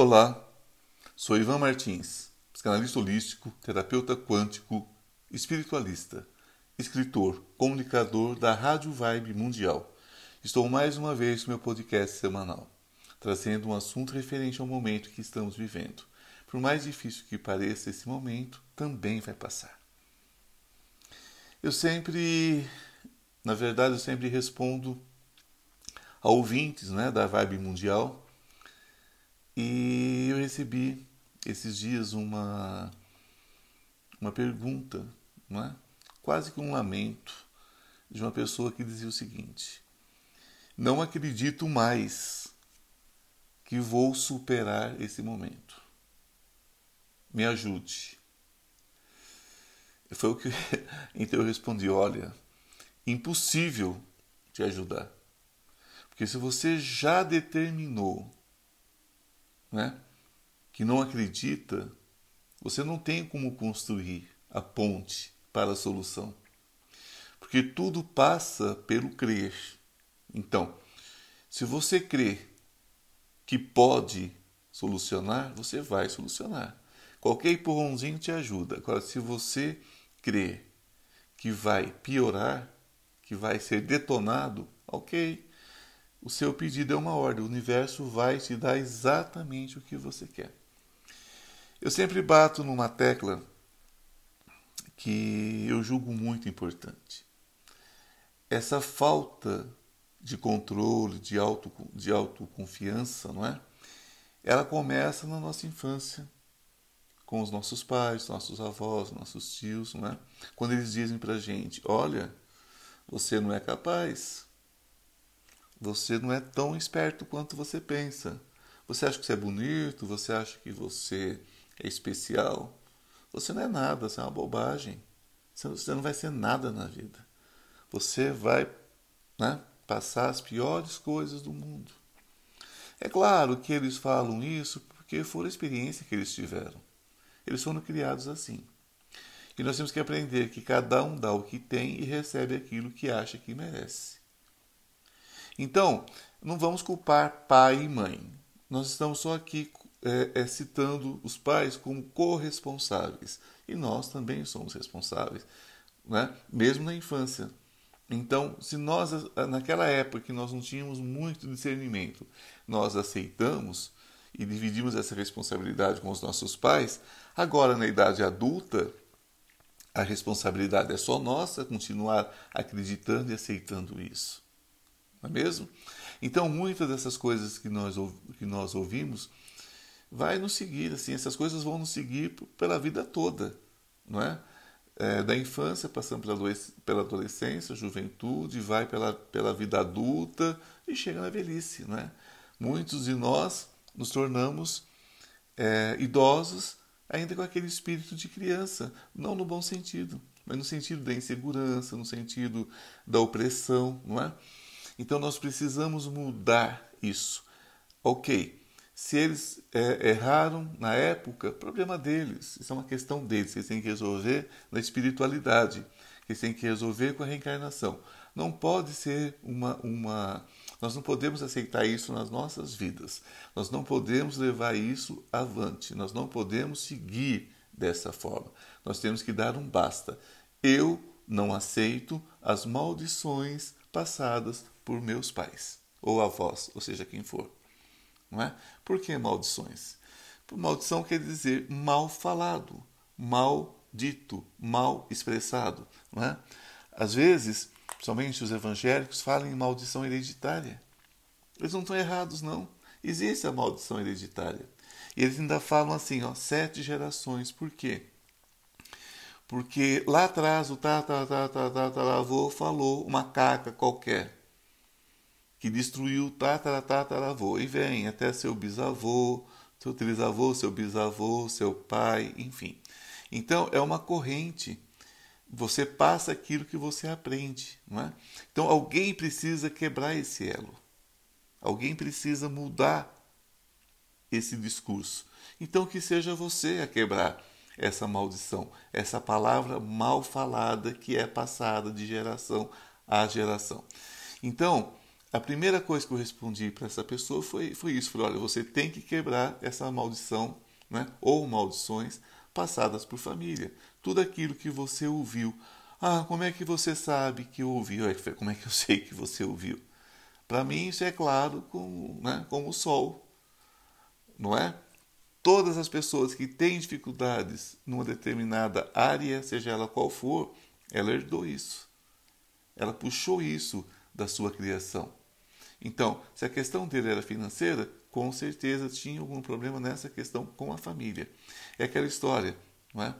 Olá, sou Ivan Martins, psicanalista holístico, terapeuta quântico, espiritualista, escritor, comunicador da Rádio Vibe Mundial. Estou mais uma vez no meu podcast semanal, trazendo um assunto referente ao momento que estamos vivendo. Por mais difícil que pareça, esse momento também vai passar. Eu sempre, na verdade, eu sempre respondo a ouvintes né, da Vibe Mundial e eu recebi esses dias uma, uma pergunta, não é? quase que um lamento, de uma pessoa que dizia o seguinte: Não acredito mais que vou superar esse momento. Me ajude. Foi o que então eu respondi: Olha, impossível te ajudar. Porque se você já determinou né, que não acredita, você não tem como construir a ponte para a solução. Porque tudo passa pelo crer. Então, se você crê que pode solucionar, você vai solucionar. Qualquer empurrãozinho te ajuda. Agora, se você crê que vai piorar, que vai ser detonado, ok, o seu pedido é uma ordem, o universo vai te dar exatamente o que você quer. Eu sempre bato numa tecla que eu julgo muito importante. Essa falta de controle, de, auto, de autoconfiança, não é? Ela começa na nossa infância, com os nossos pais, nossos avós, nossos tios, não é? Quando eles dizem pra gente: olha, você não é capaz, você não é tão esperto quanto você pensa. Você acha que você é bonito, você acha que você é especial. Você não é nada, você é uma bobagem. Você não vai ser nada na vida. Você vai né, passar as piores coisas do mundo. É claro que eles falam isso porque foi a experiência que eles tiveram. Eles foram criados assim. E nós temos que aprender que cada um dá o que tem e recebe aquilo que acha que merece. Então, não vamos culpar pai e mãe. Nós estamos só aqui é, é, citando os pais como corresponsáveis. E nós também somos responsáveis, né? mesmo na infância. Então, se nós, naquela época que nós não tínhamos muito discernimento, nós aceitamos e dividimos essa responsabilidade com os nossos pais, agora na idade adulta, a responsabilidade é só nossa continuar acreditando e aceitando isso não é mesmo? Então, muitas dessas coisas que nós, que nós ouvimos vai nos seguir, assim, essas coisas vão nos seguir pela vida toda, não é? é da infância, passando pela, pela adolescência, juventude, vai pela, pela vida adulta e chega na velhice, não é? Muitos de nós nos tornamos é, idosos ainda com aquele espírito de criança, não no bom sentido, mas no sentido da insegurança, no sentido da opressão, não é? Então nós precisamos mudar isso. Ok, se eles é, erraram na época, problema deles, isso é uma questão deles, eles têm que resolver na espiritualidade, eles têm que resolver com a reencarnação. Não pode ser uma, uma. Nós não podemos aceitar isso nas nossas vidas, nós não podemos levar isso avante, nós não podemos seguir dessa forma. Nós temos que dar um basta. Eu não aceito as maldições passadas por meus pais, ou avós, ou seja, quem for. Não é? Por que maldições? Maldição quer dizer mal falado, mal dito, mal expressado. Não é? Às vezes, somente os evangélicos falam em maldição hereditária. Eles não estão errados, não. Existe a maldição hereditária. E eles ainda falam assim, ó, sete gerações. Por quê? Porque lá atrás o tataravô falou uma caca qualquer que destruiu tataravô e vem até seu bisavô, seu trisavô, seu bisavô, seu pai, enfim. Então é uma corrente. Você passa aquilo que você aprende, não é? Então alguém precisa quebrar esse elo. Alguém precisa mudar esse discurso. Então que seja você a quebrar essa maldição, essa palavra mal falada que é passada de geração a geração. Então, a primeira coisa que eu respondi para essa pessoa foi, foi isso: falei, olha, você tem que quebrar essa maldição, né? ou maldições passadas por família. Tudo aquilo que você ouviu. Ah, como é que você sabe que ouviu? Como é que eu sei que você ouviu? Para mim, isso é claro como, né, como o sol, não é? Todas as pessoas que têm dificuldades numa determinada área, seja ela qual for, ela herdou isso. Ela puxou isso da sua criação. Então, se a questão dele era financeira, com certeza tinha algum problema nessa questão com a família. É aquela história, não é?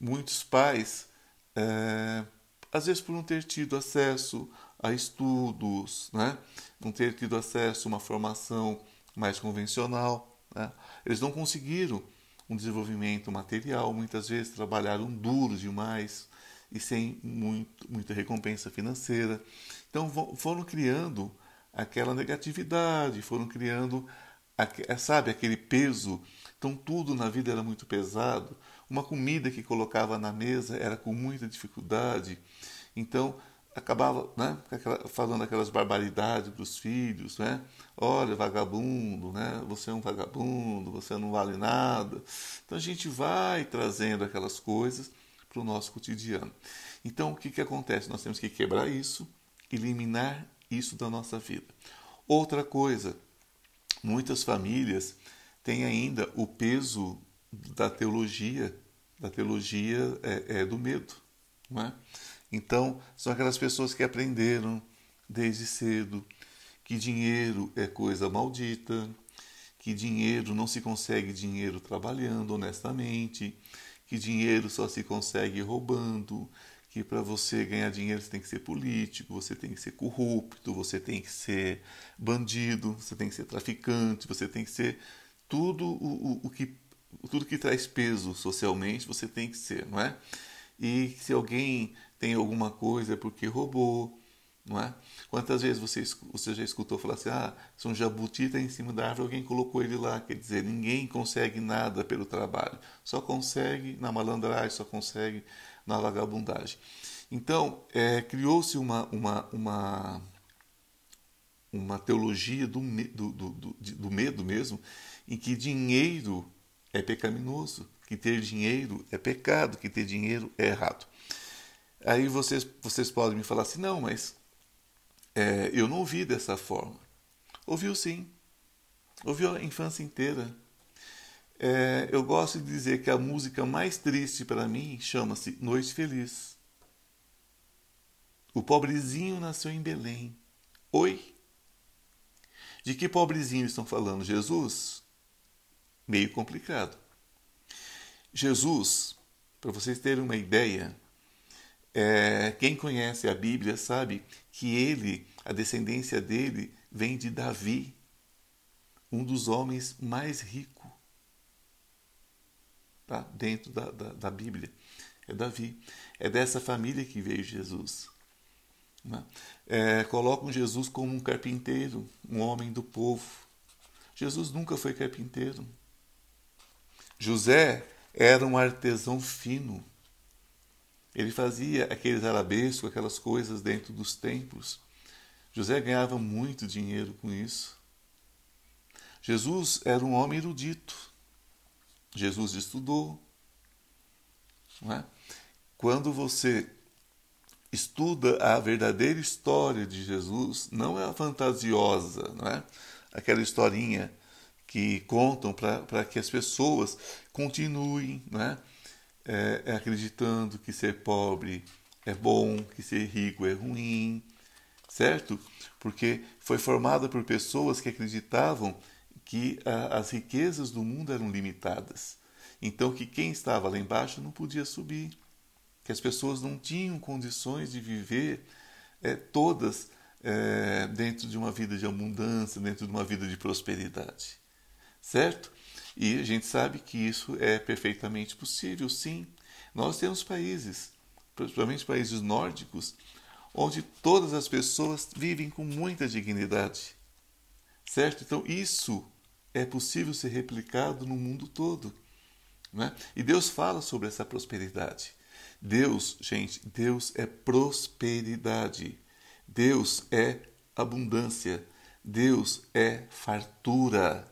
Muitos pais, é, às vezes por não ter tido acesso a estudos, né? não ter tido acesso a uma formação mais convencional, né? eles não conseguiram um desenvolvimento material, muitas vezes trabalharam duro demais e sem muito, muita recompensa financeira. Então foram criando aquela negatividade, foram criando, sabe, aquele peso. Então tudo na vida era muito pesado. Uma comida que colocava na mesa era com muita dificuldade. Então acabava né, falando aquelas barbaridades para os filhos, né? Olha, vagabundo, né? Você é um vagabundo, você não vale nada. Então a gente vai trazendo aquelas coisas para o nosso cotidiano. Então o que, que acontece? Nós temos que quebrar isso, eliminar isso da nossa vida. Outra coisa, muitas famílias têm ainda o peso da teologia, da teologia é, é do medo, não é? Então, são aquelas pessoas que aprenderam desde cedo que dinheiro é coisa maldita, que dinheiro não se consegue dinheiro trabalhando honestamente, que dinheiro só se consegue roubando, que para você ganhar dinheiro você tem que ser político, você tem que ser corrupto, você tem que ser bandido, você tem que ser traficante, você tem que ser tudo o, o, o que tudo que traz peso socialmente você tem que ser, não é? E se alguém tem alguma coisa porque roubou, não é? Quantas vezes você, você já escutou falar assim, ah, se um jabuti está em cima da árvore, alguém colocou ele lá, quer dizer, ninguém consegue nada pelo trabalho, só consegue na malandragem, só consegue na vagabundagem. Então, é, criou-se uma, uma, uma, uma teologia do, do, do, do medo mesmo, em que dinheiro é pecaminoso, que ter dinheiro é pecado, que ter dinheiro é errado. Aí vocês, vocês podem me falar assim, não, mas é, eu não ouvi dessa forma. Ouviu sim. Ouviu a infância inteira. É, eu gosto de dizer que a música mais triste para mim chama-se Noite Feliz. O pobrezinho nasceu em Belém. Oi? De que pobrezinho estão falando? Jesus? Meio complicado. Jesus, para vocês terem uma ideia, é, quem conhece a Bíblia sabe que ele, a descendência dele, vem de Davi, um dos homens mais ricos tá? dentro da, da, da Bíblia. É Davi. É dessa família que veio Jesus. Né? É, colocam Jesus como um carpinteiro, um homem do povo. Jesus nunca foi carpinteiro. José era um artesão fino. Ele fazia aqueles arabescos, aquelas coisas dentro dos templos. José ganhava muito dinheiro com isso. Jesus era um homem erudito. Jesus estudou. É? Quando você estuda a verdadeira história de Jesus, não é a fantasiosa, não é? Aquela historinha que contam para que as pessoas continuem, não é? É, é acreditando que ser pobre é bom, que ser rico é ruim, certo? Porque foi formada por pessoas que acreditavam que a, as riquezas do mundo eram limitadas. Então, que quem estava lá embaixo não podia subir, que as pessoas não tinham condições de viver é, todas é, dentro de uma vida de abundância, dentro de uma vida de prosperidade, certo? E a gente sabe que isso é perfeitamente possível, sim. Nós temos países, principalmente países nórdicos, onde todas as pessoas vivem com muita dignidade. Certo? Então, isso é possível ser replicado no mundo todo. Né? E Deus fala sobre essa prosperidade. Deus, gente, Deus é prosperidade. Deus é abundância. Deus é fartura.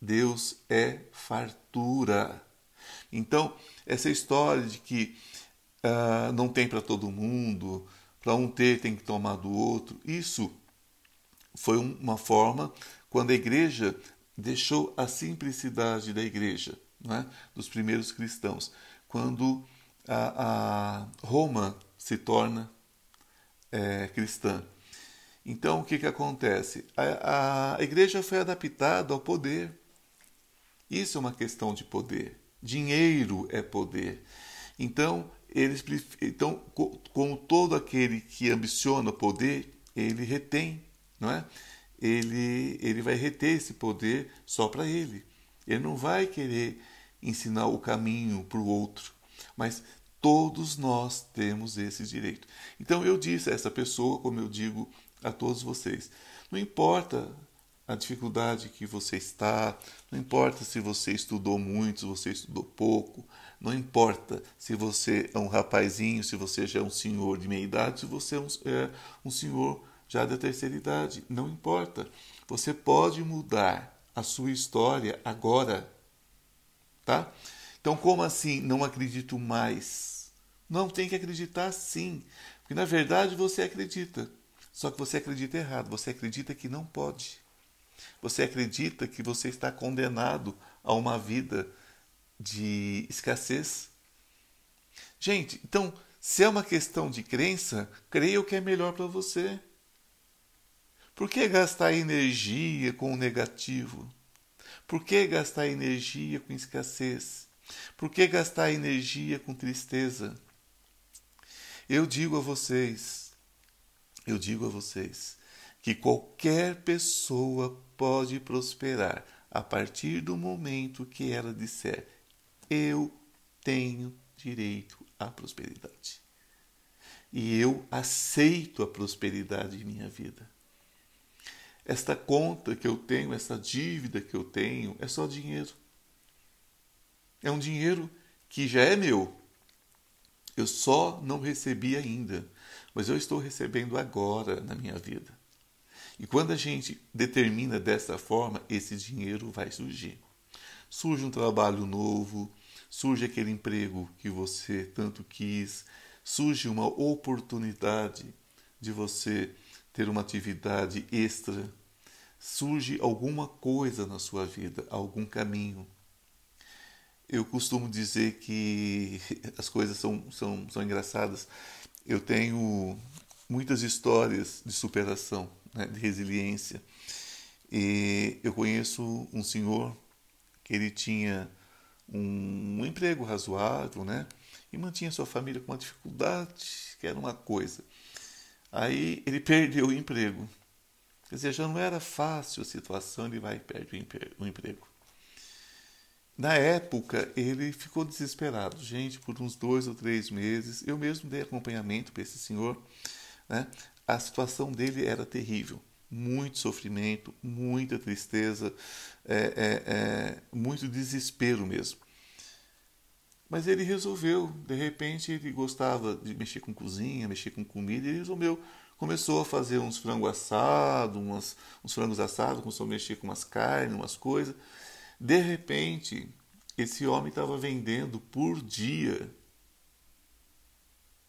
Deus é fartura. Então, essa história de que uh, não tem para todo mundo, para um ter tem que tomar do outro, isso foi uma forma quando a igreja deixou a simplicidade da igreja, é? dos primeiros cristãos, quando a, a Roma se torna é, cristã. Então, o que, que acontece? A, a igreja foi adaptada ao poder. Isso é uma questão de poder. Dinheiro é poder. Então, eles, então como todo aquele que ambiciona poder, ele retém, não é? Ele, ele vai reter esse poder só para ele. Ele não vai querer ensinar o caminho para o outro. Mas todos nós temos esse direito. Então eu disse a essa pessoa, como eu digo a todos vocês, não importa a dificuldade que você está, não importa se você estudou muito, se você estudou pouco, não importa se você é um rapazinho, se você já é um senhor de meia idade, se você é um, é um senhor já da terceira idade, não importa. Você pode mudar a sua história agora, tá? Então, como assim não acredito mais? Não tem que acreditar sim, porque na verdade você acredita. Só que você acredita errado, você acredita que não pode. Você acredita que você está condenado a uma vida de escassez? Gente, então, se é uma questão de crença, creia o que é melhor para você. Por que gastar energia com o negativo? Por que gastar energia com escassez? Por que gastar energia com tristeza? Eu digo a vocês, eu digo a vocês, que qualquer pessoa pode prosperar a partir do momento que ela disser: Eu tenho direito à prosperidade. E eu aceito a prosperidade em minha vida. Esta conta que eu tenho, essa dívida que eu tenho, é só dinheiro. É um dinheiro que já é meu. Eu só não recebi ainda, mas eu estou recebendo agora na minha vida. E quando a gente determina dessa forma, esse dinheiro vai surgir. Surge um trabalho novo, surge aquele emprego que você tanto quis, surge uma oportunidade de você ter uma atividade extra, surge alguma coisa na sua vida, algum caminho. Eu costumo dizer que as coisas são, são, são engraçadas. Eu tenho muitas histórias de superação né, de resiliência. E eu conheço um senhor que ele tinha um, um emprego razoável, né? E mantinha sua família com uma dificuldade, que era uma coisa. Aí ele perdeu o emprego. Quer dizer, já não era fácil a situação, ele vai e perde o emprego. Na época, ele ficou desesperado. Gente, por uns dois ou três meses, eu mesmo dei acompanhamento para esse senhor. Né? A situação dele era terrível. Muito sofrimento, muita tristeza, é, é, é, muito desespero mesmo. Mas ele resolveu, de repente ele gostava de mexer com cozinha, mexer com comida, ele resolveu, começou a fazer uns frangos assados, umas, uns frangos assados, começou a mexer com umas carnes, umas coisas. De repente, esse homem estava vendendo por dia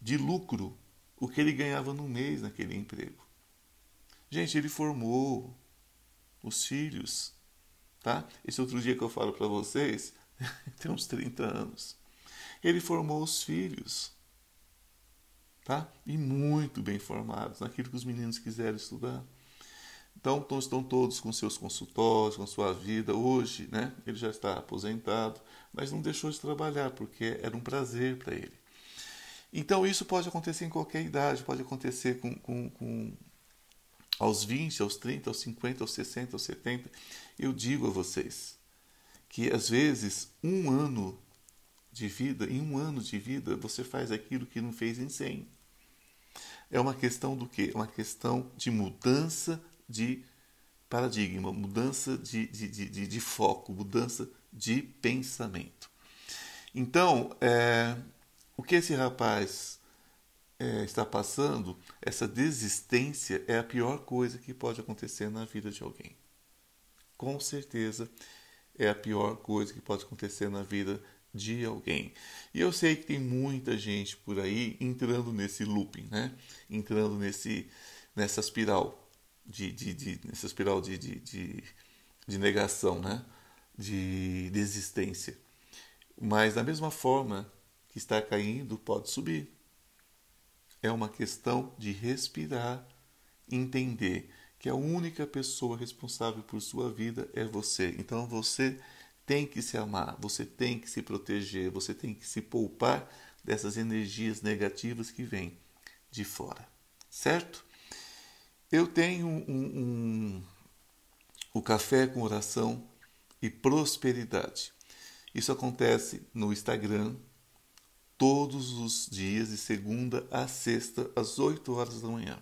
de lucro o que ele ganhava no mês naquele emprego. Gente, ele formou os filhos, tá? Esse outro dia que eu falo para vocês, tem uns 30 anos. Ele formou os filhos, tá? E muito bem formados naquilo que os meninos quiserem estudar. Então, estão todos com seus consultórios, com sua vida. Hoje, né? Ele já está aposentado, mas não deixou de trabalhar porque era um prazer para ele. Então isso pode acontecer em qualquer idade, pode acontecer com, com, com aos 20, aos 30, aos 50, aos 60, aos 70. Eu digo a vocês que às vezes um ano de vida, em um ano de vida, você faz aquilo que não fez em 100. É uma questão do quê? É uma questão de mudança de paradigma, mudança de, de, de, de foco, mudança de pensamento. Então, é, o que esse rapaz é, está passando, essa desistência é a pior coisa que pode acontecer na vida de alguém. Com certeza é a pior coisa que pode acontecer na vida de alguém. E eu sei que tem muita gente por aí entrando nesse looping, né? Entrando nesse, nessa espiral de, de, de nessa espiral de, de, de, de negação, né? De desistência. Mas da mesma forma está caindo, pode subir. É uma questão de respirar, entender que a única pessoa responsável por sua vida é você. Então você tem que se amar, você tem que se proteger, você tem que se poupar dessas energias negativas que vêm de fora, certo? Eu tenho um, um, o café com oração e prosperidade. Isso acontece no Instagram todos os dias, de segunda a sexta, às 8 horas da manhã.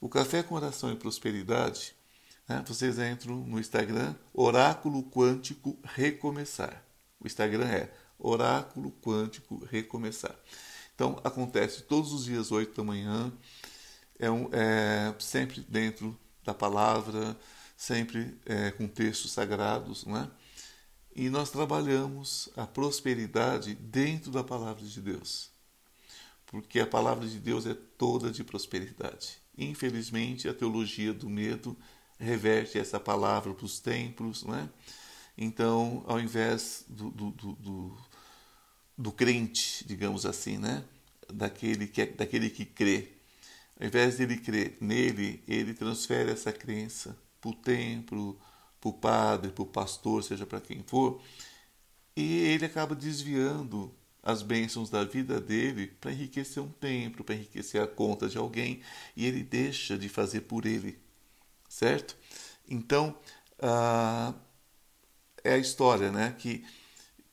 O Café com Oração e Prosperidade né? Vocês entram no Instagram, Oráculo Quântico Recomeçar. O Instagram é Oráculo Quântico Recomeçar. Então, acontece todos os dias, 8 da manhã, é, um, é sempre dentro da palavra, sempre é, com textos sagrados, não é? E nós trabalhamos a prosperidade dentro da palavra de Deus. Porque a palavra de Deus é toda de prosperidade. Infelizmente, a teologia do medo reverte essa palavra para os templos, né? Então, ao invés do, do, do, do, crente, digamos assim, né? Daquele que, é, daquele que crê, ao invés de ele crer nele, ele transfere essa crença para o templo, para o padre, para o pastor, seja para quem for, e ele acaba desviando as bênçãos da vida dele para enriquecer um templo, para enriquecer a conta de alguém, e ele deixa de fazer por ele certo? Então, ah, é a história né, que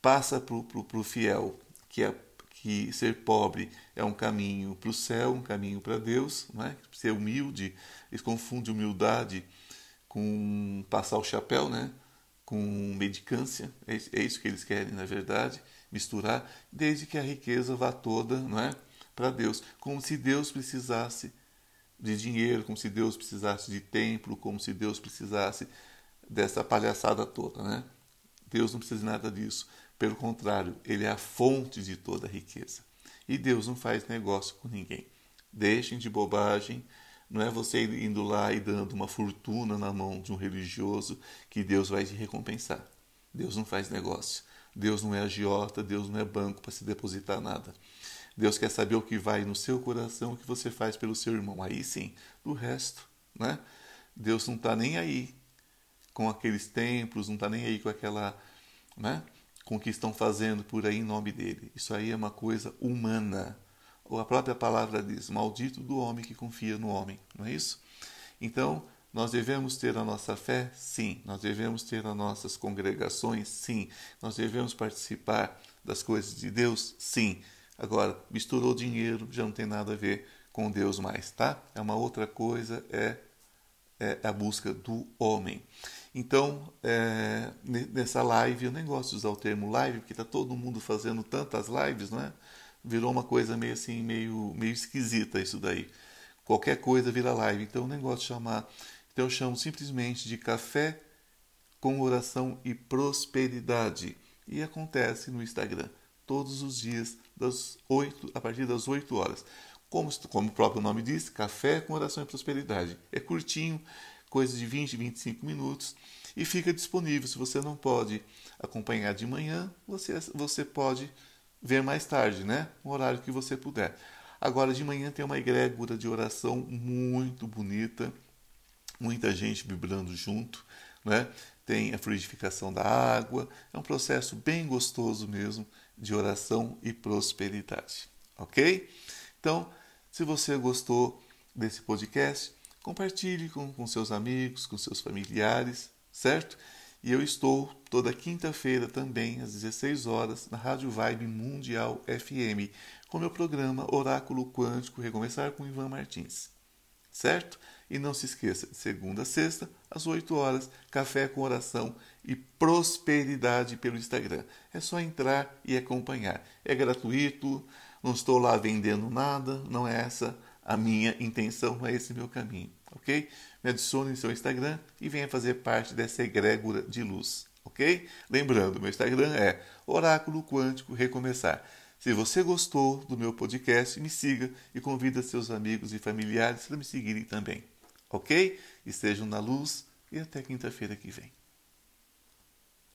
passa para o fiel, que, é, que ser pobre é um caminho para o céu, um caminho para Deus, né? ser humilde, eles confundem humildade com passar o chapéu, né? com medicância, é, é isso que eles querem, na verdade, misturar, desde que a riqueza vá toda não é? para Deus, como se Deus precisasse de dinheiro, como se Deus precisasse de templo, como se Deus precisasse dessa palhaçada toda, né? Deus não precisa de nada disso. Pelo contrário, Ele é a fonte de toda a riqueza. E Deus não faz negócio com ninguém. Deixem de bobagem. Não é você indo lá e dando uma fortuna na mão de um religioso que Deus vai te recompensar. Deus não faz negócio. Deus não é agiota, Deus não é banco para se depositar nada. Deus quer saber o que vai no seu coração, o que você faz pelo seu irmão. Aí sim, do resto, né? Deus não está nem aí com aqueles templos, não está nem aí com aquela, né? Com o que estão fazendo por aí em nome dele. Isso aí é uma coisa humana. A própria palavra diz: maldito do homem que confia no homem, não é isso? Então, nós devemos ter a nossa fé? Sim. Nós devemos ter as nossas congregações? Sim. Nós devemos participar das coisas de Deus? Sim. Agora, misturou dinheiro, já não tem nada a ver com Deus mais, tá? É uma outra coisa, é, é a busca do homem. Então, é, nessa live, eu nem gosto de usar o termo live, porque está todo mundo fazendo tantas lives, não é? Virou uma coisa meio assim, meio, meio esquisita isso daí. Qualquer coisa vira live, então eu nem gosto de chamar. Então eu chamo simplesmente de café com oração e prosperidade. E acontece no Instagram todos os dias, das 8, a partir das 8 horas. Como, como o próprio nome diz, café com oração e prosperidade. É curtinho, coisa de 20, 25 minutos e fica disponível. Se você não pode acompanhar de manhã, você, você pode ver mais tarde, né? No horário que você puder. Agora, de manhã tem uma egrégora de oração muito bonita, muita gente vibrando junto, né? Tem a fluidificação da água, é um processo bem gostoso mesmo de oração e prosperidade. Ok? Então, se você gostou desse podcast, compartilhe com, com seus amigos, com seus familiares, certo? E eu estou toda quinta-feira também, às 16 horas, na Rádio Vibe Mundial FM, com meu programa Oráculo Quântico Recomeçar com Ivan Martins. Certo? E não se esqueça, segunda a sexta, às 8 horas, café com oração e prosperidade pelo Instagram. É só entrar e acompanhar. É gratuito, não estou lá vendendo nada, não é essa a minha intenção, é esse meu caminho, ok? Me adicione em seu Instagram e venha fazer parte dessa egrégora de luz, ok? Lembrando, meu Instagram é Oráculo Quântico Recomeçar. Se você gostou do meu podcast, me siga e convida seus amigos e familiares para me seguirem também, ok? Estejam na luz e até quinta-feira que vem.